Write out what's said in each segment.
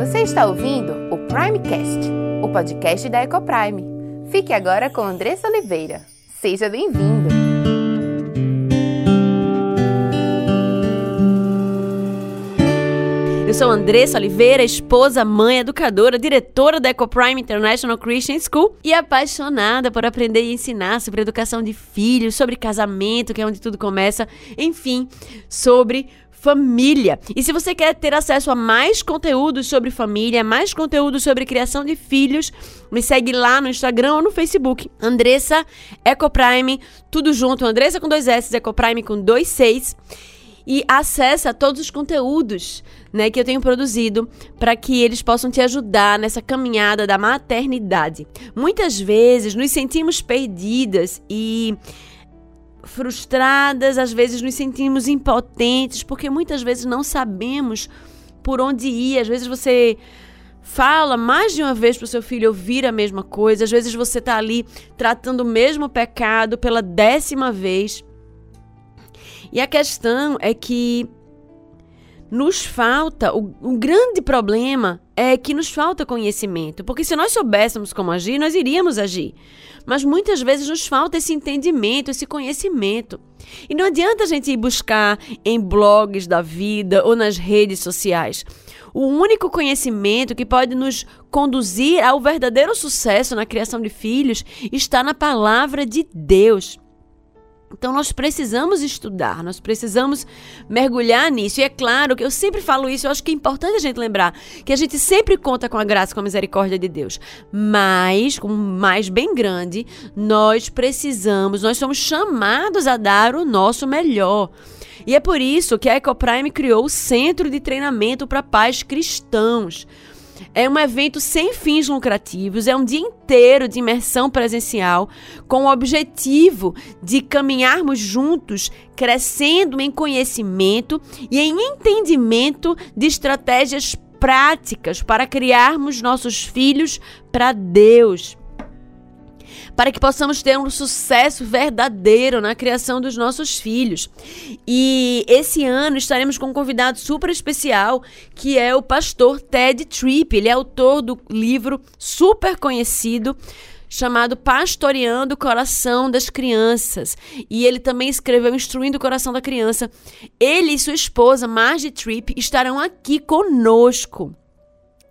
Você está ouvindo o Primecast, o podcast da Ecoprime. Fique agora com Andressa Oliveira. Seja bem-vindo! Eu sou Andressa Oliveira, esposa, mãe, educadora, diretora da Ecoprime International Christian School e apaixonada por aprender e ensinar sobre educação de filhos, sobre casamento, que é onde tudo começa, enfim, sobre família. E se você quer ter acesso a mais conteúdos sobre família, mais conteúdo sobre criação de filhos, me segue lá no Instagram ou no Facebook. Andressa Ecoprime, tudo junto. Andressa com dois S, Ecoprime com dois seis. E acessa todos os conteúdos né, que eu tenho produzido para que eles possam te ajudar nessa caminhada da maternidade. Muitas vezes nos sentimos perdidas e frustradas, às vezes nos sentimos impotentes, porque muitas vezes não sabemos por onde ir. Às vezes você fala mais de uma vez para o seu filho ouvir a mesma coisa, às vezes você está ali tratando o mesmo pecado pela décima vez. E a questão é que nos falta, o, o grande problema é que nos falta conhecimento, porque se nós soubéssemos como agir, nós iríamos agir. Mas muitas vezes nos falta esse entendimento, esse conhecimento. E não adianta a gente ir buscar em blogs da vida ou nas redes sociais. O único conhecimento que pode nos conduzir ao verdadeiro sucesso na criação de filhos está na palavra de Deus. Então nós precisamos estudar, nós precisamos mergulhar nisso. E é claro que eu sempre falo isso, eu acho que é importante a gente lembrar que a gente sempre conta com a graça com a misericórdia de Deus. Mas, com mais bem grande, nós precisamos, nós somos chamados a dar o nosso melhor. E é por isso que a Ecoprime criou o Centro de Treinamento para Pais Cristãos. É um evento sem fins lucrativos, é um dia inteiro de imersão presencial, com o objetivo de caminharmos juntos, crescendo em conhecimento e em entendimento de estratégias práticas para criarmos nossos filhos para Deus para que possamos ter um sucesso verdadeiro na criação dos nossos filhos. E esse ano estaremos com um convidado super especial, que é o pastor Ted Tripp. Ele é autor do livro super conhecido chamado Pastoreando o Coração das Crianças. E ele também escreveu Instruindo o Coração da Criança. Ele e sua esposa, Margie Tripp, estarão aqui conosco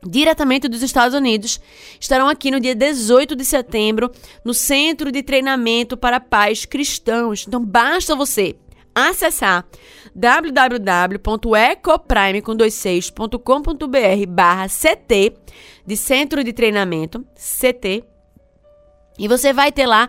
diretamente dos Estados Unidos, estarão aqui no dia 18 de setembro no Centro de Treinamento para Pais Cristãos. Então basta você acessar www.ecoprime.com.br barra CT de Centro de Treinamento, CT, e você vai ter lá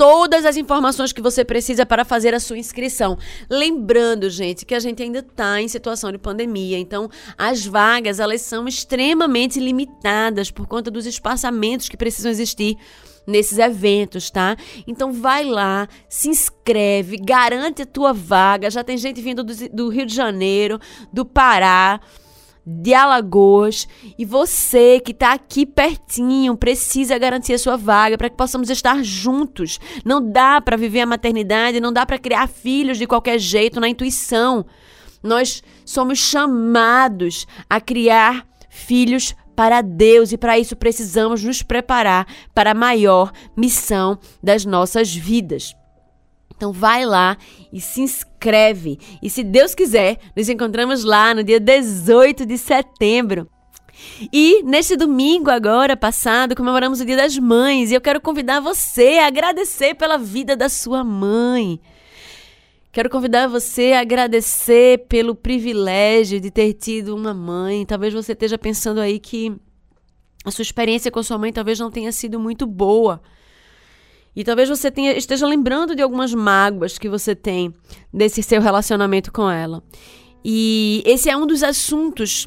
todas as informações que você precisa para fazer a sua inscrição. Lembrando, gente, que a gente ainda está em situação de pandemia, então as vagas elas são extremamente limitadas por conta dos espaçamentos que precisam existir nesses eventos, tá? Então vai lá, se inscreve, garante a tua vaga. Já tem gente vindo do, do Rio de Janeiro, do Pará de Alagoas e você que está aqui pertinho precisa garantir a sua vaga para que possamos estar juntos. Não dá para viver a maternidade, não dá para criar filhos de qualquer jeito na intuição. Nós somos chamados a criar filhos para Deus e para isso precisamos nos preparar para a maior missão das nossas vidas. Então vai lá e se inscreve. E se Deus quiser, nos encontramos lá no dia 18 de setembro. E neste domingo agora passado, comemoramos o Dia das Mães, e eu quero convidar você a agradecer pela vida da sua mãe. Quero convidar você a agradecer pelo privilégio de ter tido uma mãe. Talvez você esteja pensando aí que a sua experiência com sua mãe talvez não tenha sido muito boa. E talvez você tenha, esteja lembrando de algumas mágoas que você tem desse seu relacionamento com ela. E esse é um dos assuntos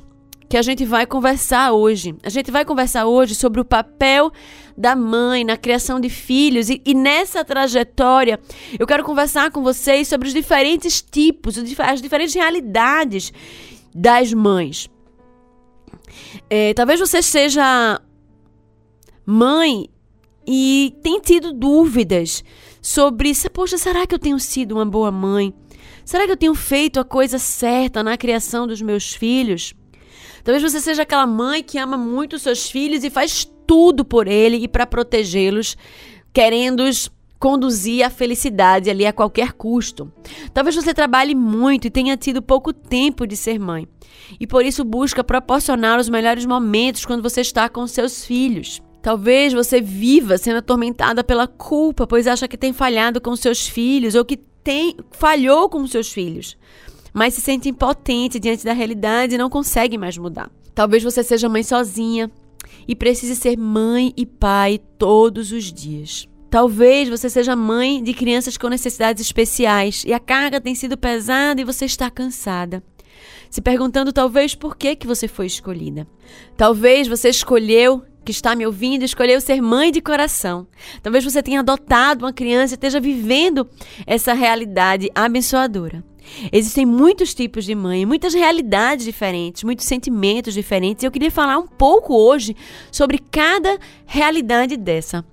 que a gente vai conversar hoje. A gente vai conversar hoje sobre o papel da mãe na criação de filhos e, e nessa trajetória eu quero conversar com vocês sobre os diferentes tipos, as diferentes realidades das mães. É, talvez você seja mãe e tem tido dúvidas sobre, poxa, será que eu tenho sido uma boa mãe? Será que eu tenho feito a coisa certa na criação dos meus filhos? Talvez você seja aquela mãe que ama muito seus filhos e faz tudo por ele e para protegê-los, querendo-os conduzir à felicidade ali a qualquer custo. Talvez você trabalhe muito e tenha tido pouco tempo de ser mãe. E por isso busca proporcionar os melhores momentos quando você está com seus filhos. Talvez você viva sendo atormentada pela culpa, pois acha que tem falhado com seus filhos ou que tem falhou com seus filhos, mas se sente impotente diante da realidade e não consegue mais mudar. Talvez você seja mãe sozinha e precise ser mãe e pai todos os dias. Talvez você seja mãe de crianças com necessidades especiais e a carga tem sido pesada e você está cansada. Se perguntando talvez por que, que você foi escolhida. Talvez você escolheu que está me ouvindo escolheu ser mãe de coração. Talvez você tenha adotado uma criança e esteja vivendo essa realidade abençoadora. Existem muitos tipos de mãe, muitas realidades diferentes, muitos sentimentos diferentes. E eu queria falar um pouco hoje sobre cada realidade dessa.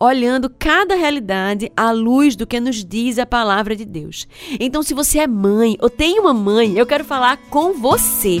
Olhando cada realidade à luz do que nos diz a palavra de Deus. Então, se você é mãe ou tem uma mãe, eu quero falar com você.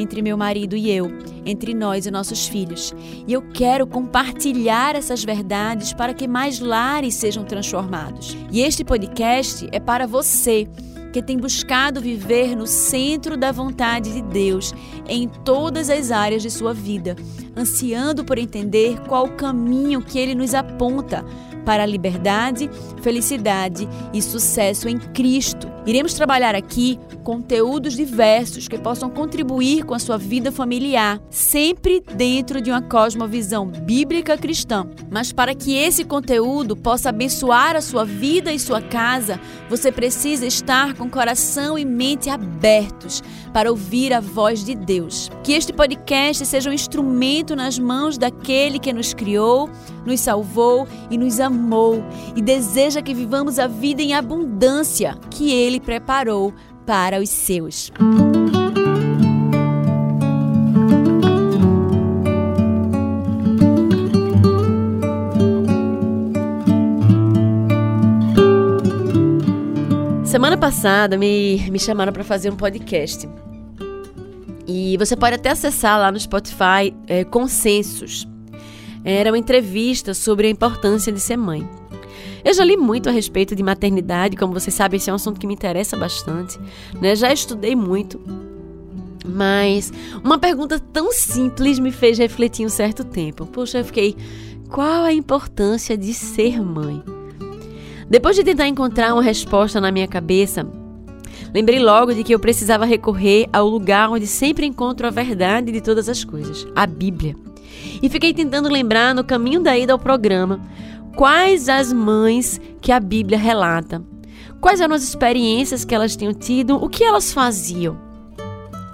entre meu marido e eu, entre nós e nossos filhos. E eu quero compartilhar essas verdades para que mais lares sejam transformados. E este podcast é para você que tem buscado viver no centro da vontade de Deus em todas as áreas de sua vida, ansiando por entender qual o caminho que ele nos aponta para a liberdade, felicidade e sucesso em Cristo. Iremos trabalhar aqui conteúdos diversos que possam contribuir com a sua vida familiar, sempre dentro de uma cosmovisão bíblica cristã. Mas para que esse conteúdo possa abençoar a sua vida e sua casa, você precisa estar com coração e mente abertos para ouvir a voz de Deus. Que este podcast seja um instrumento nas mãos daquele que nos criou, nos salvou e nos amou e deseja que vivamos a vida em abundância que ele preparou para os seus. Semana passada me, me chamaram para fazer um podcast. E você pode até acessar lá no Spotify é, Consensos. Era uma entrevista sobre a importância de ser mãe. Eu já li muito a respeito de maternidade, como vocês sabem, esse é um assunto que me interessa bastante. Né? Já estudei muito. Mas uma pergunta tão simples me fez refletir um certo tempo. Poxa, eu fiquei. Qual a importância de ser mãe? Depois de tentar encontrar uma resposta na minha cabeça, lembrei logo de que eu precisava recorrer ao lugar onde sempre encontro a verdade de todas as coisas, a Bíblia. E fiquei tentando lembrar no caminho da ida ao programa quais as mães que a Bíblia relata, quais eram as experiências que elas tinham tido, o que elas faziam.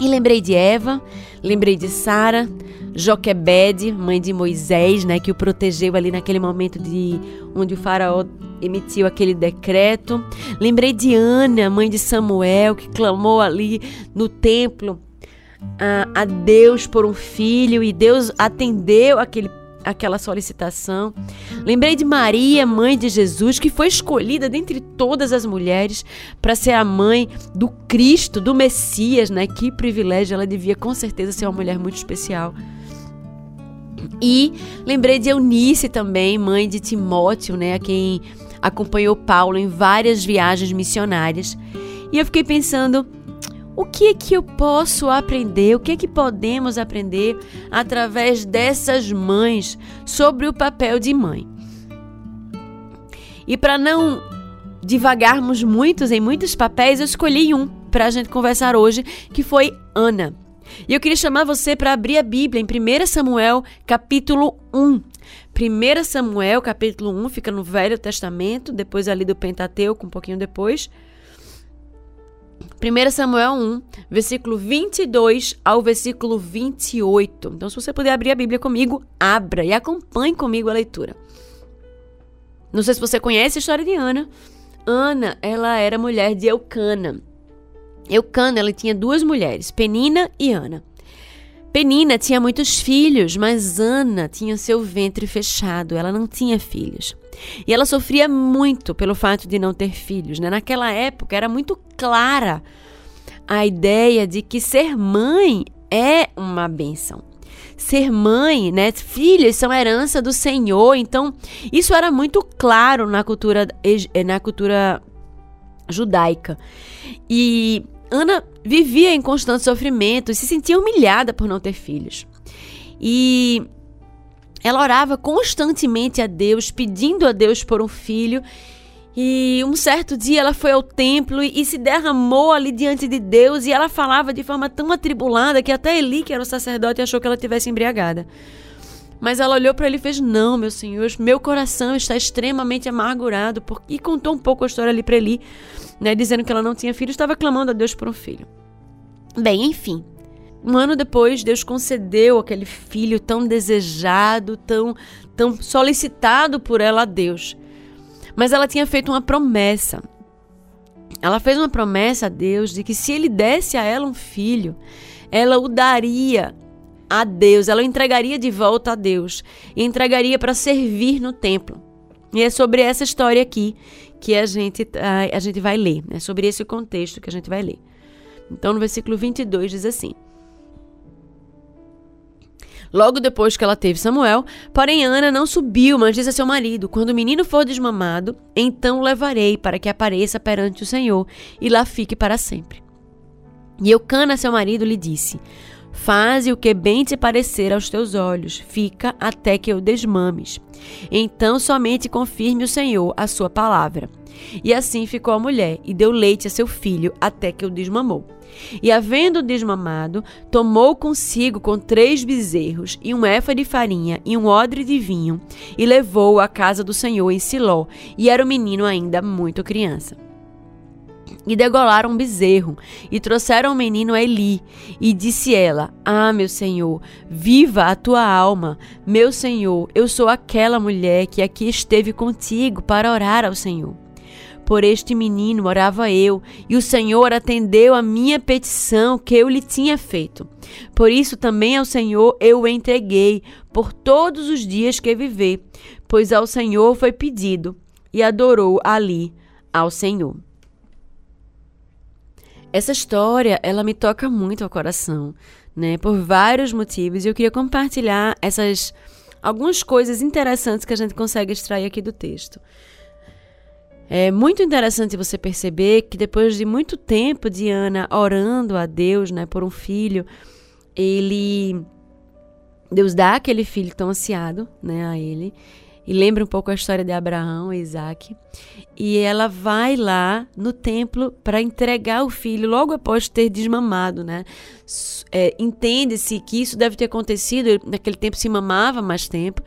E lembrei de Eva, lembrei de Sara, Joquebede, mãe de Moisés, né, que o protegeu ali naquele momento de onde o faraó emitiu aquele decreto. Lembrei de Ana, mãe de Samuel, que clamou ali no templo a, a Deus por um filho e Deus atendeu aquele aquela solicitação. Lembrei de Maria, mãe de Jesus, que foi escolhida dentre todas as mulheres para ser a mãe do Cristo, do Messias, né? Que privilégio, ela devia com certeza ser uma mulher muito especial. E lembrei de Eunice também, mãe de Timóteo, né, a quem acompanhou Paulo em várias viagens missionárias. E eu fiquei pensando, o que é que eu posso aprender? O que é que podemos aprender através dessas mães sobre o papel de mãe? E para não divagarmos muitos em muitos papéis, eu escolhi um para a gente conversar hoje, que foi Ana. E eu queria chamar você para abrir a Bíblia em 1 Samuel, capítulo 1. 1 Samuel, capítulo 1, fica no Velho Testamento, depois ali do Pentateuco, um pouquinho depois. 1 Samuel 1, versículo 22 ao versículo 28. Então, se você puder abrir a Bíblia comigo, abra e acompanhe comigo a leitura. Não sei se você conhece a história de Ana. Ana, ela era mulher de Eucana. Eucana, ela tinha duas mulheres, Penina e Ana. Penina tinha muitos filhos, mas Ana tinha seu ventre fechado, ela não tinha filhos. E ela sofria muito pelo fato de não ter filhos. Né? Naquela época era muito clara a ideia de que ser mãe é uma benção. Ser mãe, né? Filhos são herança do Senhor. Então, isso era muito claro na cultura, na cultura judaica. E Ana vivia em constante sofrimento e se sentia humilhada por não ter filhos. E ela orava constantemente a Deus, pedindo a Deus por um filho. E um certo dia ela foi ao templo e, e, se derramou ali diante de Deus e ela falava de forma tão atribulada que até Eli, que era o sacerdote, achou que ela tivesse embriagada. Mas ela olhou para ele e fez: Não, meu senhor, meu coração está extremamente amargurado. E contou um pouco a história ali para Eli né, dizendo que ela não tinha filho, estava clamando a Deus por um filho. Bem, enfim. Um ano depois, Deus concedeu aquele filho tão desejado, tão, tão solicitado por ela a Deus. Mas ela tinha feito uma promessa. Ela fez uma promessa a Deus de que se ele desse a ela um filho, ela o daria a Deus, ela o entregaria de volta a Deus e entregaria para servir no templo. E é sobre essa história aqui que a gente, a, a gente vai ler, né? sobre esse contexto que a gente vai ler. Então, no versículo 22 diz assim: Logo depois que ela teve Samuel, porém Ana não subiu, mas disse a seu marido: Quando o menino for desmamado, então o levarei para que apareça perante o Senhor e lá fique para sempre. E Eucana, seu marido, lhe disse: Faze o que bem te parecer aos teus olhos, fica até que eu desmames. Então somente confirme o Senhor a sua palavra. E assim ficou a mulher, e deu leite a seu filho, até que o desmamou. E havendo desmamado, tomou consigo com três bezerros, e um éfa de farinha, e um odre de vinho, e levou-o à casa do Senhor em Siló, e era o menino ainda muito criança. E degolaram um bezerro, e trouxeram o menino a Eli. E disse ela: Ah, meu senhor, viva a tua alma. Meu senhor, eu sou aquela mulher que aqui esteve contigo para orar ao Senhor. Por este menino orava eu, e o Senhor atendeu a minha petição que eu lhe tinha feito. Por isso também ao Senhor eu o entreguei por todos os dias que viver, pois ao Senhor foi pedido, e adorou ali ao Senhor. Essa história, ela me toca muito ao coração, né? Por vários motivos. E eu queria compartilhar essas algumas coisas interessantes que a gente consegue extrair aqui do texto. É muito interessante você perceber que depois de muito tempo de Ana orando a Deus, né, por um filho, ele Deus dá aquele filho tão ansiado, né, a ele. E lembra um pouco a história de Abraão e Isaac. E ela vai lá no templo para entregar o filho logo após ter desmamado, né? É, Entende-se que isso deve ter acontecido, naquele tempo se mamava mais tempo,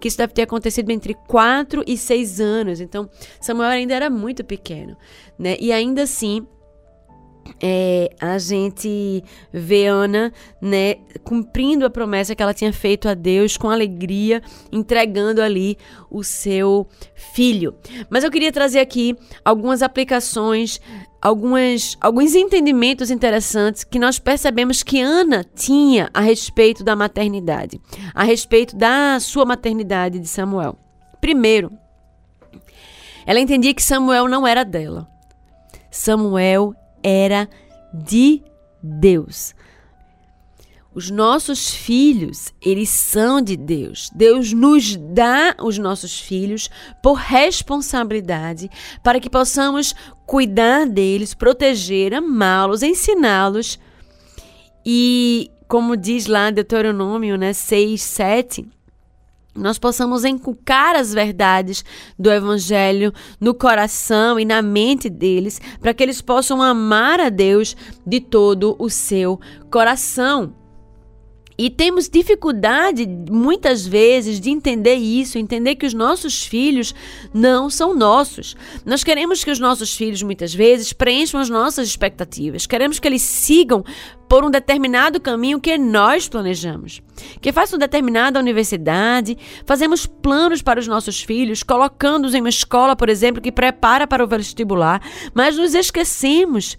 que isso deve ter acontecido entre 4 e 6 anos. Então, Samuel ainda era muito pequeno, né? E ainda assim, é, a gente vê Ana, né, cumprindo a promessa que ela tinha feito a Deus com alegria, entregando ali o seu filho. Mas eu queria trazer aqui algumas aplicações, algumas, alguns entendimentos interessantes que nós percebemos que Ana tinha a respeito da maternidade, a respeito da sua maternidade de Samuel. Primeiro, ela entendia que Samuel não era dela. Samuel era de Deus. Os nossos filhos, eles são de Deus. Deus nos dá os nossos filhos por responsabilidade para que possamos cuidar deles, proteger, amá-los, ensiná-los. E como diz lá Deuteronômio né, 6, 7, nós possamos encucar as verdades do Evangelho no coração e na mente deles, para que eles possam amar a Deus de todo o seu coração. E temos dificuldade, muitas vezes, de entender isso, entender que os nossos filhos não são nossos. Nós queremos que os nossos filhos, muitas vezes, preencham as nossas expectativas. Queremos que eles sigam por um determinado caminho que nós planejamos. Que façam determinada universidade, fazemos planos para os nossos filhos, colocando-os em uma escola, por exemplo, que prepara para o vestibular, mas nos esquecemos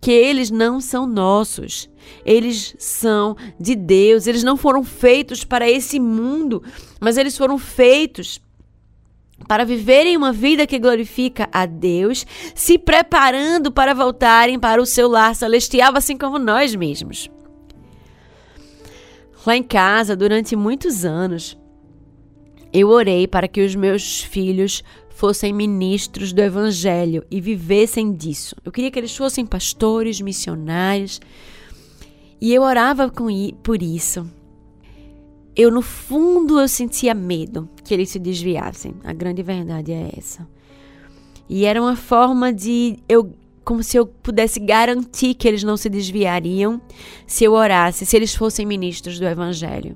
que eles não são nossos. Eles são de Deus. Eles não foram feitos para esse mundo, mas eles foram feitos para viverem uma vida que glorifica a Deus, se preparando para voltarem para o seu lar celestial, assim como nós mesmos. Lá em casa, durante muitos anos, eu orei para que os meus filhos fossem ministros do Evangelho e vivessem disso. Eu queria que eles fossem pastores, missionários. E eu orava com, por isso. Eu, no fundo, eu sentia medo que eles se desviassem. A grande verdade é essa. E era uma forma de eu como se eu pudesse garantir que eles não se desviariam se eu orasse, se eles fossem ministros do evangelho.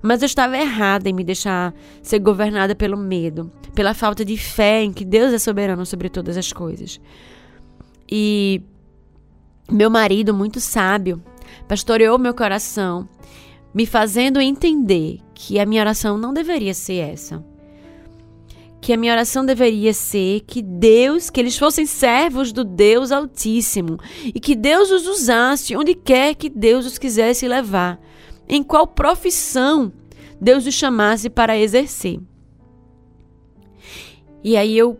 Mas eu estava errada em me deixar ser governada pelo medo, pela falta de fé em que Deus é soberano sobre todas as coisas. E meu marido, muito sábio, pastoreou meu coração, me fazendo entender que a minha oração não deveria ser essa. Que a minha oração deveria ser que Deus, que eles fossem servos do Deus Altíssimo e que Deus os usasse onde quer que Deus os quisesse levar em qual profissão Deus os chamasse para exercer. E aí eu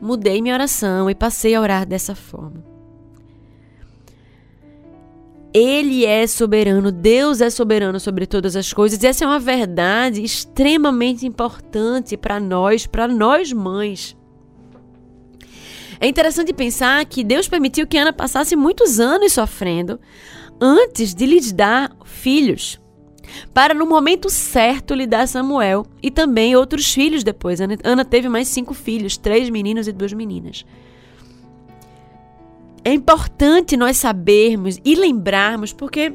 mudei minha oração e passei a orar dessa forma. Ele é soberano, Deus é soberano sobre todas as coisas. E essa é uma verdade extremamente importante para nós, para nós mães. É interessante pensar que Deus permitiu que Ana passasse muitos anos sofrendo antes de lhes dar filhos para no momento certo lhe dar Samuel e também outros filhos depois. Ana teve mais cinco filhos, três meninos e duas meninas. É importante nós sabermos e lembrarmos, porque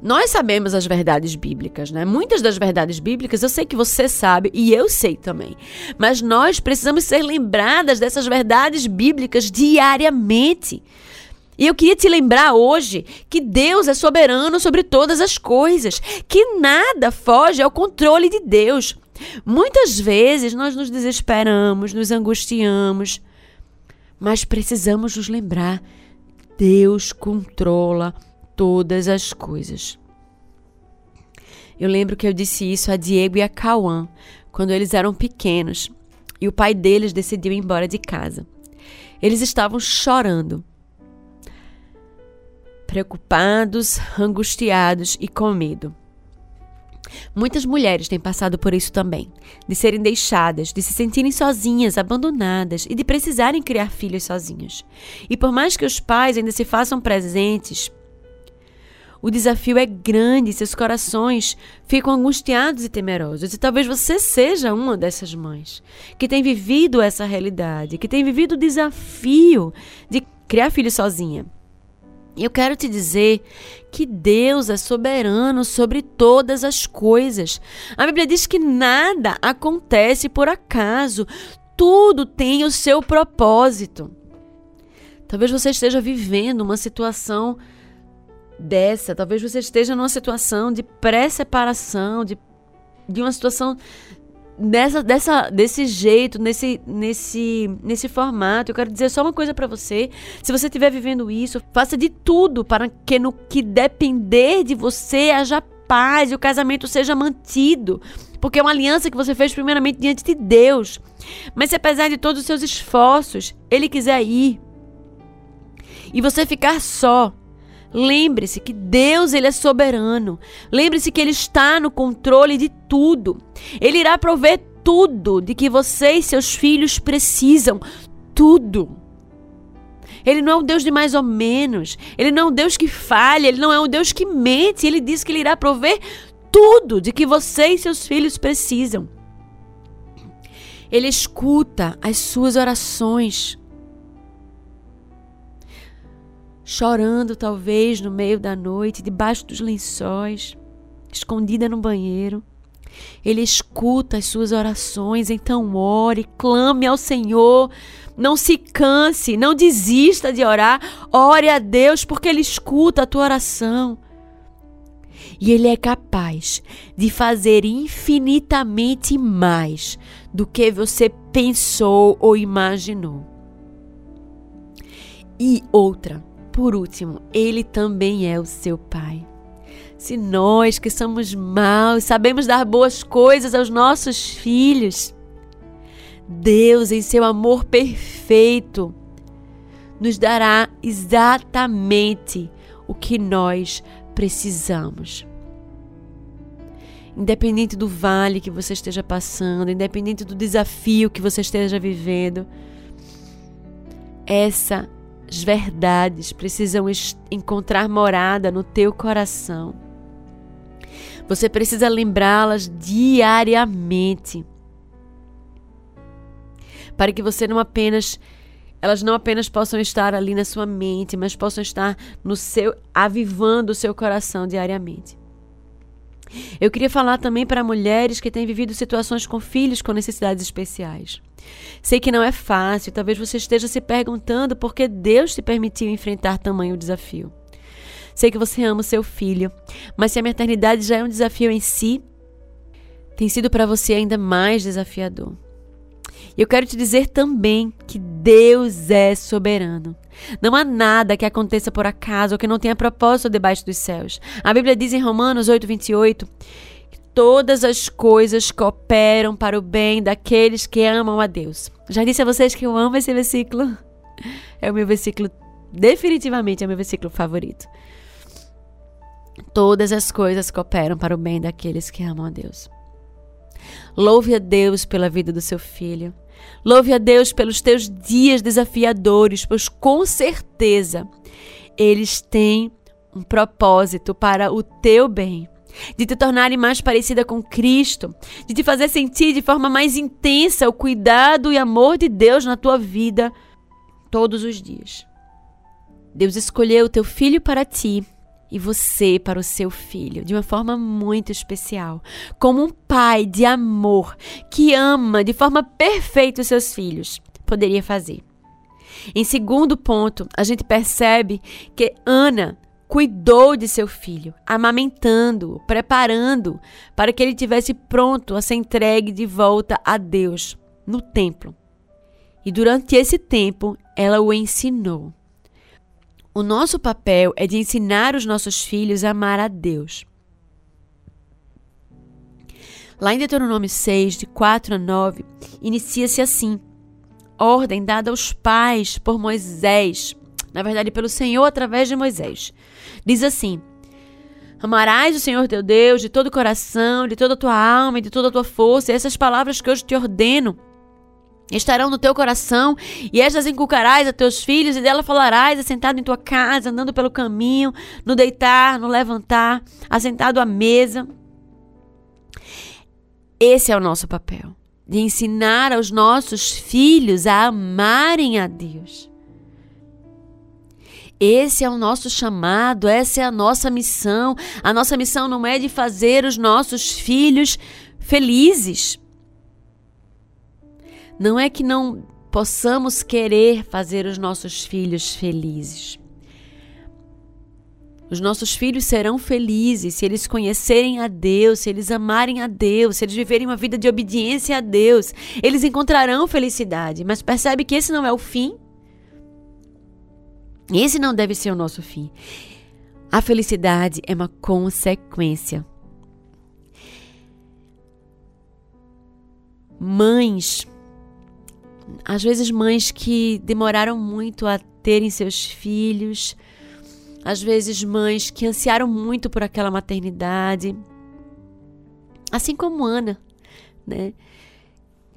nós sabemos as verdades bíblicas, né? Muitas das verdades bíblicas eu sei que você sabe e eu sei também. Mas nós precisamos ser lembradas dessas verdades bíblicas diariamente. E eu queria te lembrar hoje que Deus é soberano sobre todas as coisas, que nada foge ao controle de Deus. Muitas vezes nós nos desesperamos, nos angustiamos, mas precisamos nos lembrar: Deus controla todas as coisas. Eu lembro que eu disse isso a Diego e a Cauã quando eles eram pequenos e o pai deles decidiu ir embora de casa. Eles estavam chorando preocupados, angustiados e com medo. Muitas mulheres têm passado por isso também, de serem deixadas, de se sentirem sozinhas, abandonadas e de precisarem criar filhos sozinhas. E por mais que os pais ainda se façam presentes, o desafio é grande, seus corações ficam angustiados e temerosos. E talvez você seja uma dessas mães que tem vivido essa realidade, que tem vivido o desafio de criar filhos sozinha. Eu quero te dizer que Deus é soberano sobre todas as coisas. A Bíblia diz que nada acontece por acaso, tudo tem o seu propósito. Talvez você esteja vivendo uma situação dessa, talvez você esteja numa situação de pré-separação, de, de uma situação dessa, dessa, desse jeito, nesse, nesse, nesse formato. Eu quero dizer só uma coisa para você. Se você estiver vivendo isso, faça de tudo para que no que depender de você haja paz e o casamento seja mantido. Porque é uma aliança que você fez primeiramente diante de Deus. Mas se apesar de todos os seus esforços, Ele quiser ir e você ficar só, Lembre-se que Deus ele é soberano. Lembre-se que ele está no controle de tudo. Ele irá prover tudo de que você e seus filhos precisam, tudo. Ele não é um Deus de mais ou menos. Ele não é um Deus que falha, ele não é um Deus que mente. Ele diz que ele irá prover tudo de que você e seus filhos precisam. Ele escuta as suas orações. Chorando, talvez, no meio da noite, debaixo dos lençóis, escondida no banheiro. Ele escuta as suas orações, então ore, clame ao Senhor. Não se canse, não desista de orar. Ore a Deus, porque Ele escuta a tua oração. E Ele é capaz de fazer infinitamente mais do que você pensou ou imaginou. E outra, por último, Ele também é o seu Pai. Se nós que somos maus sabemos dar boas coisas aos nossos filhos, Deus, em seu amor perfeito, nos dará exatamente o que nós precisamos. Independente do vale que você esteja passando, independente do desafio que você esteja vivendo, essas verdades precisam encontrar morada no teu coração. Você precisa lembrá-las diariamente. Para que você não apenas elas não apenas possam estar ali na sua mente, mas possam estar no seu avivando o seu coração diariamente. Eu queria falar também para mulheres que têm vivido situações com filhos com necessidades especiais. Sei que não é fácil, talvez você esteja se perguntando por que Deus te permitiu enfrentar tamanho desafio. Sei que você ama o seu filho, mas se a maternidade já é um desafio em si, tem sido para você ainda mais desafiador. E eu quero te dizer também que Deus é soberano. Não há nada que aconteça por acaso ou que não tenha propósito debaixo dos céus. A Bíblia diz em Romanos 8, 28 que todas as coisas cooperam para o bem daqueles que amam a Deus. Já disse a vocês que eu amo esse versículo. É o meu versículo, definitivamente é o meu versículo favorito. Todas as coisas cooperam para o bem daqueles que amam a Deus. Louve a Deus pela vida do seu filho. Louve a Deus pelos teus dias desafiadores, pois com certeza eles têm um propósito para o teu bem. De te tornar mais parecida com Cristo, de te fazer sentir de forma mais intensa o cuidado e amor de Deus na tua vida todos os dias. Deus escolheu o teu filho para ti e você para o seu filho de uma forma muito especial, como um pai de amor que ama de forma perfeita os seus filhos poderia fazer. Em segundo ponto, a gente percebe que Ana cuidou de seu filho, amamentando, preparando para que ele tivesse pronto a ser entregue de volta a Deus no templo. E durante esse tempo, ela o ensinou. O nosso papel é de ensinar os nossos filhos a amar a Deus. Lá em Deuteronômio 6, de 4 a 9, inicia-se assim: ordem dada aos pais por Moisés, na verdade, pelo Senhor através de Moisés. Diz assim: Amarás o Senhor teu Deus de todo o coração, de toda a tua alma e de toda a tua força. E essas palavras que hoje te ordeno estarão no teu coração, e estas inculcarás a teus filhos, e dela falarás assentado em tua casa, andando pelo caminho, no deitar, no levantar, assentado à mesa. Esse é o nosso papel, de ensinar aos nossos filhos a amarem a Deus. Esse é o nosso chamado, essa é a nossa missão. A nossa missão não é de fazer os nossos filhos felizes. Não é que não possamos querer fazer os nossos filhos felizes. Os nossos filhos serão felizes se eles conhecerem a Deus, se eles amarem a Deus, se eles viverem uma vida de obediência a Deus. Eles encontrarão felicidade, mas percebe que esse não é o fim? Esse não deve ser o nosso fim. A felicidade é uma consequência. Mães às vezes mães que demoraram muito a terem seus filhos, às vezes mães que ansiaram muito por aquela maternidade, assim como Ana, né?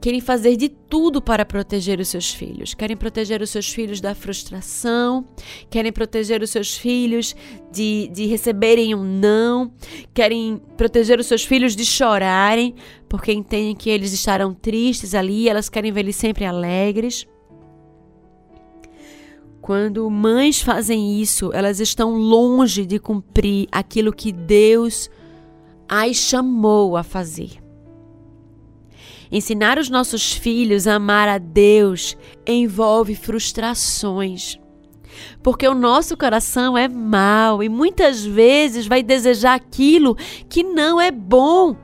Querem fazer de tudo para proteger os seus filhos. Querem proteger os seus filhos da frustração, querem proteger os seus filhos de, de receberem um não, querem proteger os seus filhos de chorarem, porque entendem que eles estarão tristes ali, elas querem ver eles sempre alegres. Quando mães fazem isso, elas estão longe de cumprir aquilo que Deus as chamou a fazer. Ensinar os nossos filhos a amar a Deus envolve frustrações. Porque o nosso coração é mau e muitas vezes vai desejar aquilo que não é bom.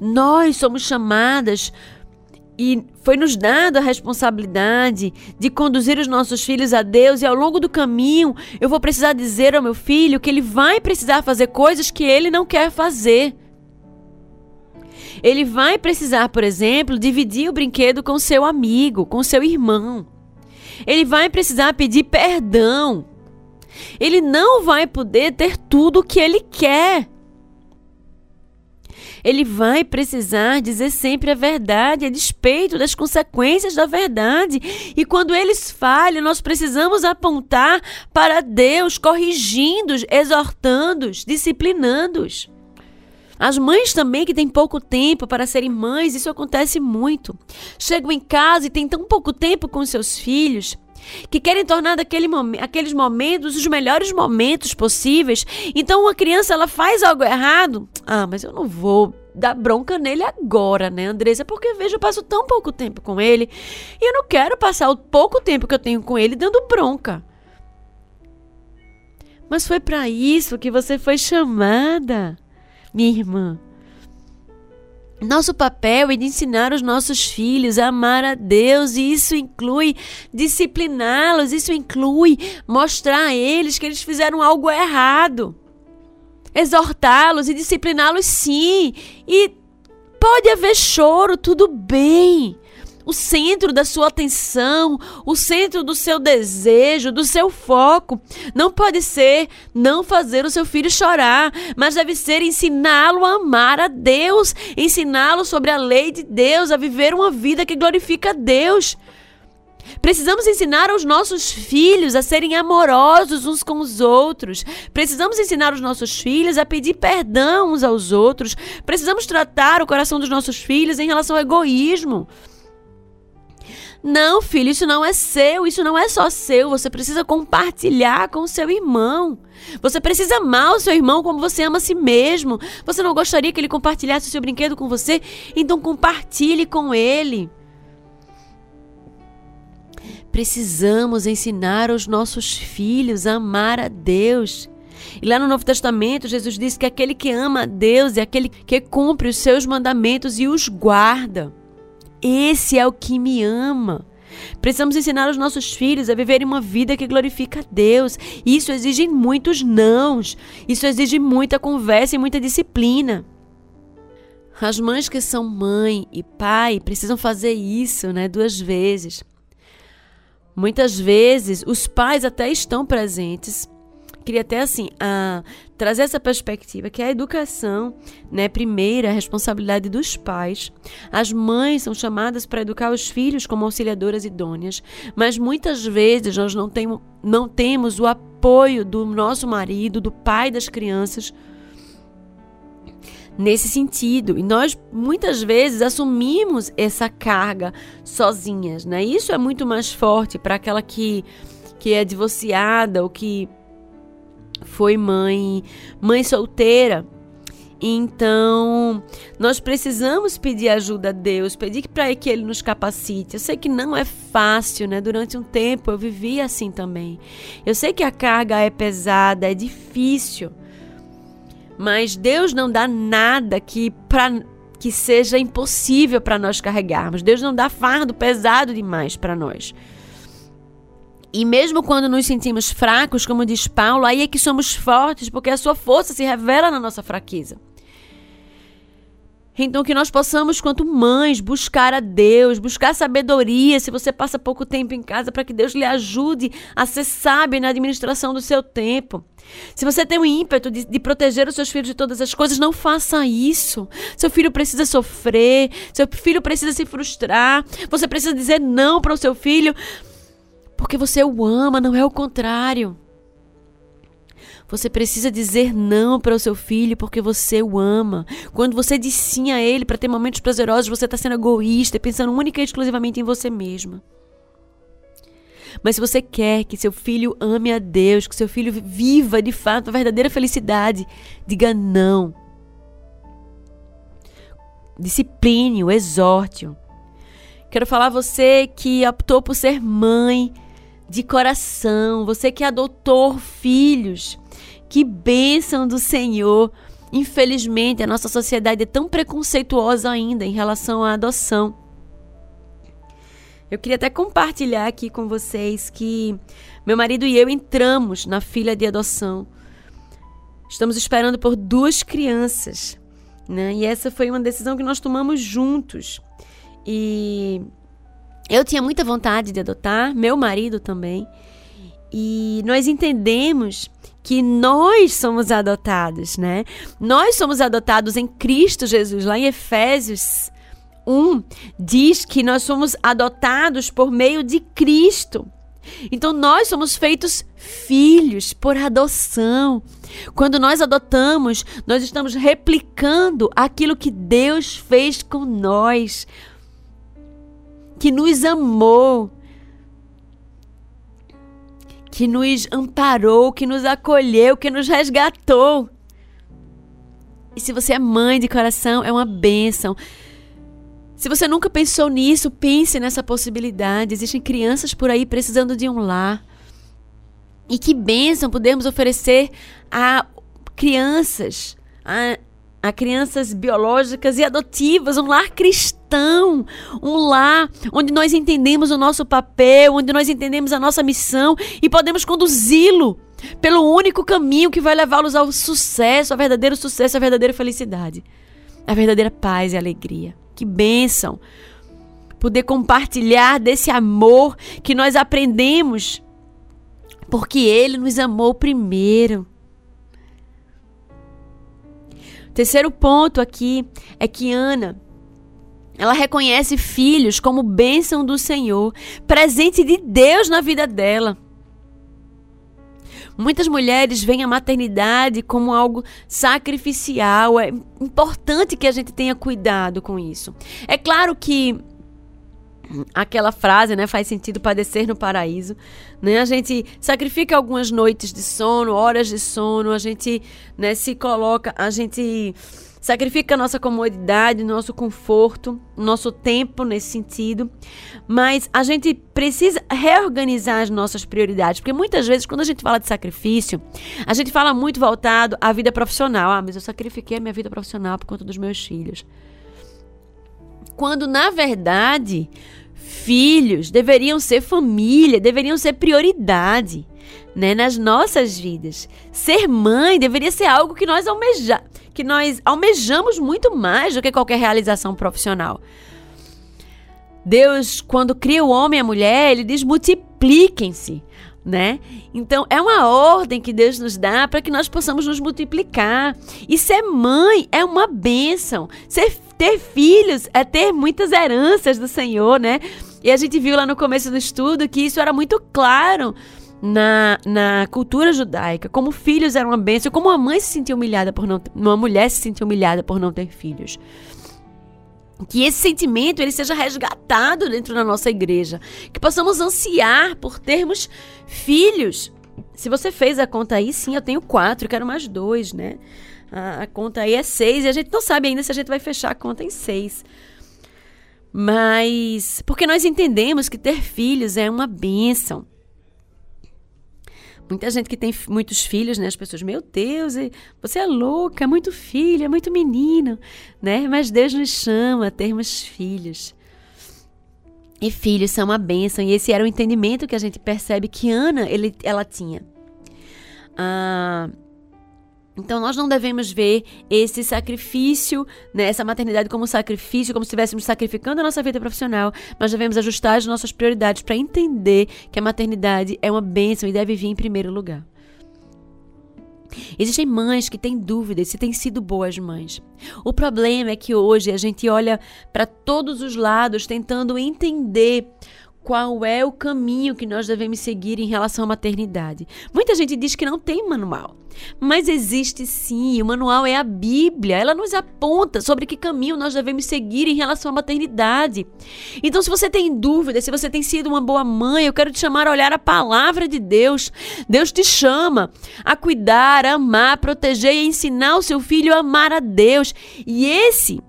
Nós somos chamadas e foi nos dada a responsabilidade de conduzir os nossos filhos a Deus, e ao longo do caminho eu vou precisar dizer ao meu filho que ele vai precisar fazer coisas que ele não quer fazer. Ele vai precisar, por exemplo, dividir o brinquedo com seu amigo, com seu irmão. Ele vai precisar pedir perdão. Ele não vai poder ter tudo o que ele quer ele vai precisar dizer sempre a verdade a despeito das consequências da verdade. E quando eles falham, nós precisamos apontar para Deus, corrigindo-os, exortando-os, disciplinando-os. As mães também que têm pouco tempo para serem mães, isso acontece muito. Chegam em casa e têm tão pouco tempo com seus filhos que querem tornar daquele aqueles momentos os melhores momentos possíveis. Então, uma criança ela faz algo errado. Ah, mas eu não vou dar bronca nele agora, né, Andressa? Porque veja, eu passo tão pouco tempo com ele e eu não quero passar o pouco tempo que eu tenho com ele dando bronca. Mas foi para isso que você foi chamada, minha irmã. Nosso papel é de ensinar os nossos filhos a amar a Deus, e isso inclui discipliná-los, isso inclui mostrar a eles que eles fizeram algo errado. Exortá-los e discipliná-los, sim. E pode haver choro, tudo bem o centro da sua atenção, o centro do seu desejo, do seu foco. Não pode ser não fazer o seu filho chorar, mas deve ser ensiná-lo a amar a Deus, ensiná-lo sobre a lei de Deus, a viver uma vida que glorifica a Deus. Precisamos ensinar aos nossos filhos a serem amorosos uns com os outros. Precisamos ensinar os nossos filhos a pedir perdão uns aos outros. Precisamos tratar o coração dos nossos filhos em relação ao egoísmo. Não, filho, isso não é seu, isso não é só seu. Você precisa compartilhar com o seu irmão. Você precisa amar o seu irmão como você ama a si mesmo. Você não gostaria que ele compartilhasse o seu brinquedo com você? Então compartilhe com ele. Precisamos ensinar aos nossos filhos a amar a Deus. E lá no Novo Testamento, Jesus disse que aquele que ama a Deus é aquele que cumpre os seus mandamentos e os guarda. Esse é o que me ama. Precisamos ensinar os nossos filhos a viverem uma vida que glorifica a Deus. Isso exige muitos nãos. Isso exige muita conversa e muita disciplina. As mães que são mãe e pai precisam fazer isso, né, duas vezes. Muitas vezes os pais até estão presentes, queria até assim a, trazer essa perspectiva que a educação, né, primeira, a responsabilidade dos pais. As mães são chamadas para educar os filhos como auxiliadoras idôneas, mas muitas vezes nós não, tem, não temos o apoio do nosso marido, do pai das crianças nesse sentido. E nós muitas vezes assumimos essa carga sozinhas, né? Isso é muito mais forte para aquela que que é divorciada ou que foi mãe, mãe solteira. Então, nós precisamos pedir ajuda a Deus, pedir para que Ele nos capacite. Eu sei que não é fácil, né? Durante um tempo eu vivi assim também. Eu sei que a carga é pesada, é difícil. Mas Deus não dá nada que para que seja impossível para nós carregarmos. Deus não dá fardo pesado demais para nós. E mesmo quando nos sentimos fracos, como diz Paulo, aí é que somos fortes, porque a sua força se revela na nossa fraqueza. Então, que nós possamos, quanto mães, buscar a Deus, buscar sabedoria. Se você passa pouco tempo em casa, para que Deus lhe ajude a ser sábio na administração do seu tempo. Se você tem o ímpeto de, de, proteger os seus filhos de todas as coisas, não faça isso. Seu filho precisa sofrer, seu filho precisa se frustrar. Você precisa dizer não para o seu filho, porque você o ama, não é o contrário. Você precisa dizer não para o seu filho porque você o ama. Quando você diz sim a ele para ter momentos prazerosos, você está sendo egoísta, pensando única e exclusivamente em você mesma. Mas se você quer que seu filho ame a Deus, que seu filho viva de fato a verdadeira felicidade, diga não. Discipline-o, exorte-o. Quero falar a você que optou por ser mãe de coração, você que adotou filhos. Que bênção do Senhor! Infelizmente, a nossa sociedade é tão preconceituosa ainda em relação à adoção. Eu queria até compartilhar aqui com vocês que meu marido e eu entramos na fila de adoção. Estamos esperando por duas crianças, né? E essa foi uma decisão que nós tomamos juntos. E eu tinha muita vontade de adotar, meu marido também. E nós entendemos que nós somos adotados, né? Nós somos adotados em Cristo Jesus. Lá em Efésios 1 diz que nós somos adotados por meio de Cristo. Então nós somos feitos filhos por adoção. Quando nós adotamos, nós estamos replicando aquilo que Deus fez com nós, que nos amou, que nos amparou, que nos acolheu, que nos resgatou. E se você é mãe de coração, é uma bênção. Se você nunca pensou nisso, pense nessa possibilidade. Existem crianças por aí precisando de um lar. E que bênção podemos oferecer a crianças, a a crianças biológicas e adotivas, um lar cristão, um lar onde nós entendemos o nosso papel, onde nós entendemos a nossa missão e podemos conduzi-lo pelo único caminho que vai levá-los ao sucesso, ao verdadeiro sucesso, à verdadeira felicidade, à verdadeira paz e alegria. Que bênção! Poder compartilhar desse amor que nós aprendemos, porque Ele nos amou primeiro. Terceiro ponto aqui é que Ana ela reconhece filhos como bênção do Senhor, presente de Deus na vida dela. Muitas mulheres veem a maternidade como algo sacrificial. É importante que a gente tenha cuidado com isso. É claro que aquela frase, né, faz sentido padecer no paraíso, né? A gente sacrifica algumas noites de sono, horas de sono, a gente, né, se coloca, a gente sacrifica a nossa comodidade, nosso conforto, nosso tempo nesse sentido, mas a gente precisa reorganizar as nossas prioridades, porque muitas vezes quando a gente fala de sacrifício, a gente fala muito voltado à vida profissional. Ah, mas eu sacrifiquei a minha vida profissional por conta dos meus filhos. Quando na verdade, filhos deveriam ser família, deveriam ser prioridade. Né, nas nossas vidas. Ser mãe deveria ser algo que nós, almeja que nós almejamos muito mais do que qualquer realização profissional. Deus, quando cria o homem e a mulher, ele diz: multipliquem-se. Né? Então é uma ordem que Deus nos dá para que nós possamos nos multiplicar. E ser mãe é uma bênção. Ser ter filhos é ter muitas heranças do Senhor, né? E a gente viu lá no começo do estudo que isso era muito claro na, na cultura judaica, como filhos eram uma bênção, como uma mãe se sentia humilhada por não uma mulher se sentia humilhada por não ter filhos. Que esse sentimento ele seja resgatado dentro da nossa igreja, que possamos ansiar por termos filhos. Se você fez a conta aí, sim, eu tenho quatro, eu quero mais dois, né? A, a conta aí é seis e a gente não sabe ainda se a gente vai fechar a conta em seis. Mas porque nós entendemos que ter filhos é uma bênção. Muita gente que tem muitos filhos, né? As pessoas, meu Deus, você é louca, é muito filho, é muito menino, né? Mas Deus nos chama a termos filhos. E filhos são uma bênção. E esse era o entendimento que a gente percebe que Ana ele, ela tinha. Ah, Então nós não devemos ver esse sacrifício, né, essa maternidade como sacrifício, como se estivéssemos sacrificando a nossa vida profissional, mas devemos ajustar as nossas prioridades para entender que a maternidade é uma bênção e deve vir em primeiro lugar. Existem mães que têm dúvidas se têm sido boas mães. O problema é que hoje a gente olha para todos os lados tentando entender qual é o caminho que nós devemos seguir em relação à maternidade. Muita gente diz que não tem manual, mas existe sim. O manual é a Bíblia. Ela nos aponta sobre que caminho nós devemos seguir em relação à maternidade. Então, se você tem dúvida, se você tem sido uma boa mãe, eu quero te chamar a olhar a palavra de Deus. Deus te chama a cuidar, a amar, a proteger e ensinar o seu filho a amar a Deus. E esse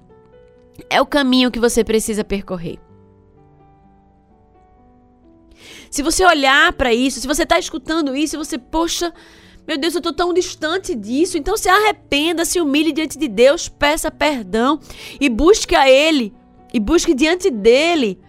é o caminho que você precisa percorrer. Se você olhar para isso, se você está escutando isso, você, poxa, meu Deus, eu estou tão distante disso. Então se arrependa, se humilhe diante de Deus, peça perdão e busque a Ele. E busque diante dele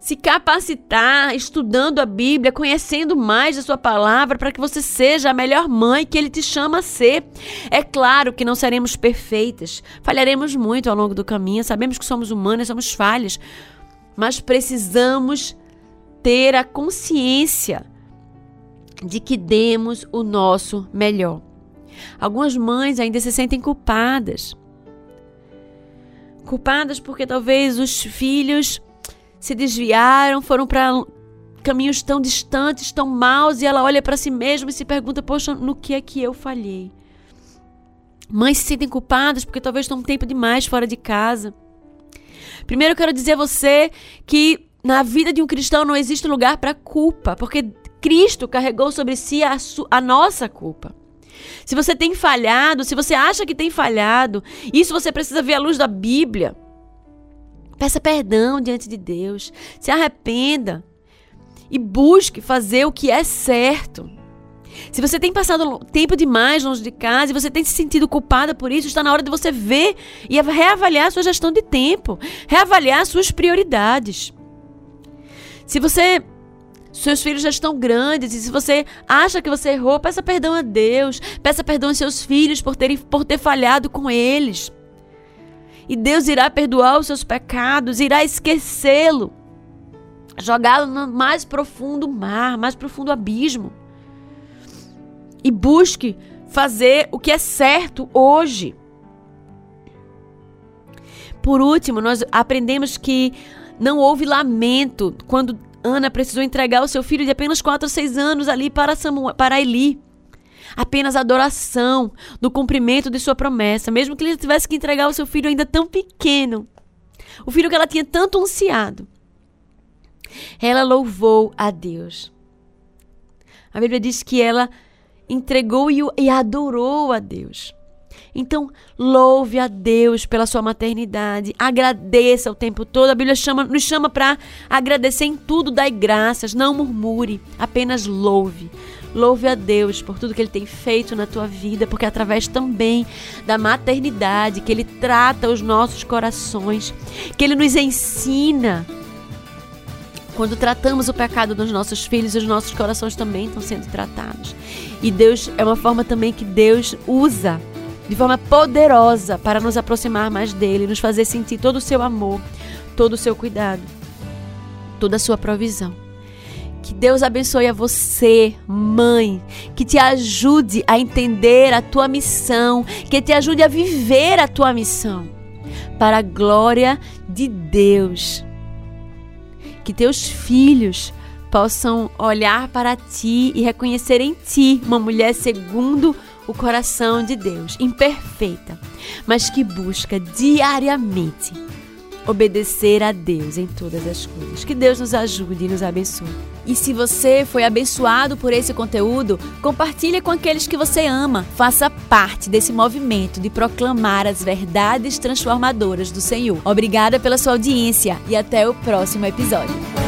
se capacitar, estudando a Bíblia, conhecendo mais a sua palavra, para que você seja a melhor mãe que ele te chama a ser. É claro que não seremos perfeitas, falharemos muito ao longo do caminho, sabemos que somos humanas, somos falhas, mas precisamos ter a consciência de que demos o nosso melhor. Algumas mães ainda se sentem culpadas. Culpadas porque talvez os filhos se desviaram, foram para caminhos tão distantes, tão maus, e ela olha para si mesma e se pergunta: Poxa, no que é que eu falhei? Mães se sentem culpadas porque talvez estão um tempo demais fora de casa. Primeiro eu quero dizer a você que na vida de um cristão não existe lugar para culpa, porque Cristo carregou sobre si a, a nossa culpa. Se você tem falhado, se você acha que tem falhado, isso você precisa ver à luz da Bíblia. Peça perdão diante de Deus. Se arrependa. E busque fazer o que é certo. Se você tem passado tempo demais longe de casa e você tem se sentido culpada por isso, está na hora de você ver e reavaliar a sua gestão de tempo, reavaliar suas prioridades. Se você seus filhos já estão grandes e se você acha que você errou, peça perdão a Deus, peça perdão aos seus filhos por terem por ter falhado com eles. E Deus irá perdoar os seus pecados, irá esquecê-lo, jogá-lo no mais profundo mar, mais profundo abismo. E busque fazer o que é certo hoje. Por último, nós aprendemos que não houve lamento quando Ana precisou entregar o seu filho de apenas 4 ou 6 anos ali para, Samuel, para Eli. Apenas adoração no cumprimento de sua promessa, mesmo que ele tivesse que entregar o seu filho ainda tão pequeno. O filho que ela tinha tanto ansiado. Ela louvou a Deus. A Bíblia diz que ela entregou e adorou a Deus. Então, louve a Deus pela sua maternidade, agradeça o tempo todo. A Bíblia chama, nos chama para agradecer em tudo, dai graças, não murmure, apenas louve. Louve a Deus por tudo que Ele tem feito na tua vida, porque é através também da maternidade que Ele trata os nossos corações, que Ele nos ensina. Quando tratamos o pecado dos nossos filhos, os nossos corações também estão sendo tratados. E Deus é uma forma também que Deus usa de forma poderosa para nos aproximar mais dele, nos fazer sentir todo o seu amor, todo o seu cuidado, toda a sua provisão. Que Deus abençoe a você, mãe, que te ajude a entender a tua missão, que te ajude a viver a tua missão, para a glória de Deus. Que teus filhos possam olhar para ti e reconhecer em ti uma mulher segundo o coração de Deus, imperfeita, mas que busca diariamente obedecer a Deus em todas as coisas. Que Deus nos ajude e nos abençoe. E se você foi abençoado por esse conteúdo, compartilhe com aqueles que você ama. Faça parte desse movimento de proclamar as verdades transformadoras do Senhor. Obrigada pela sua audiência e até o próximo episódio.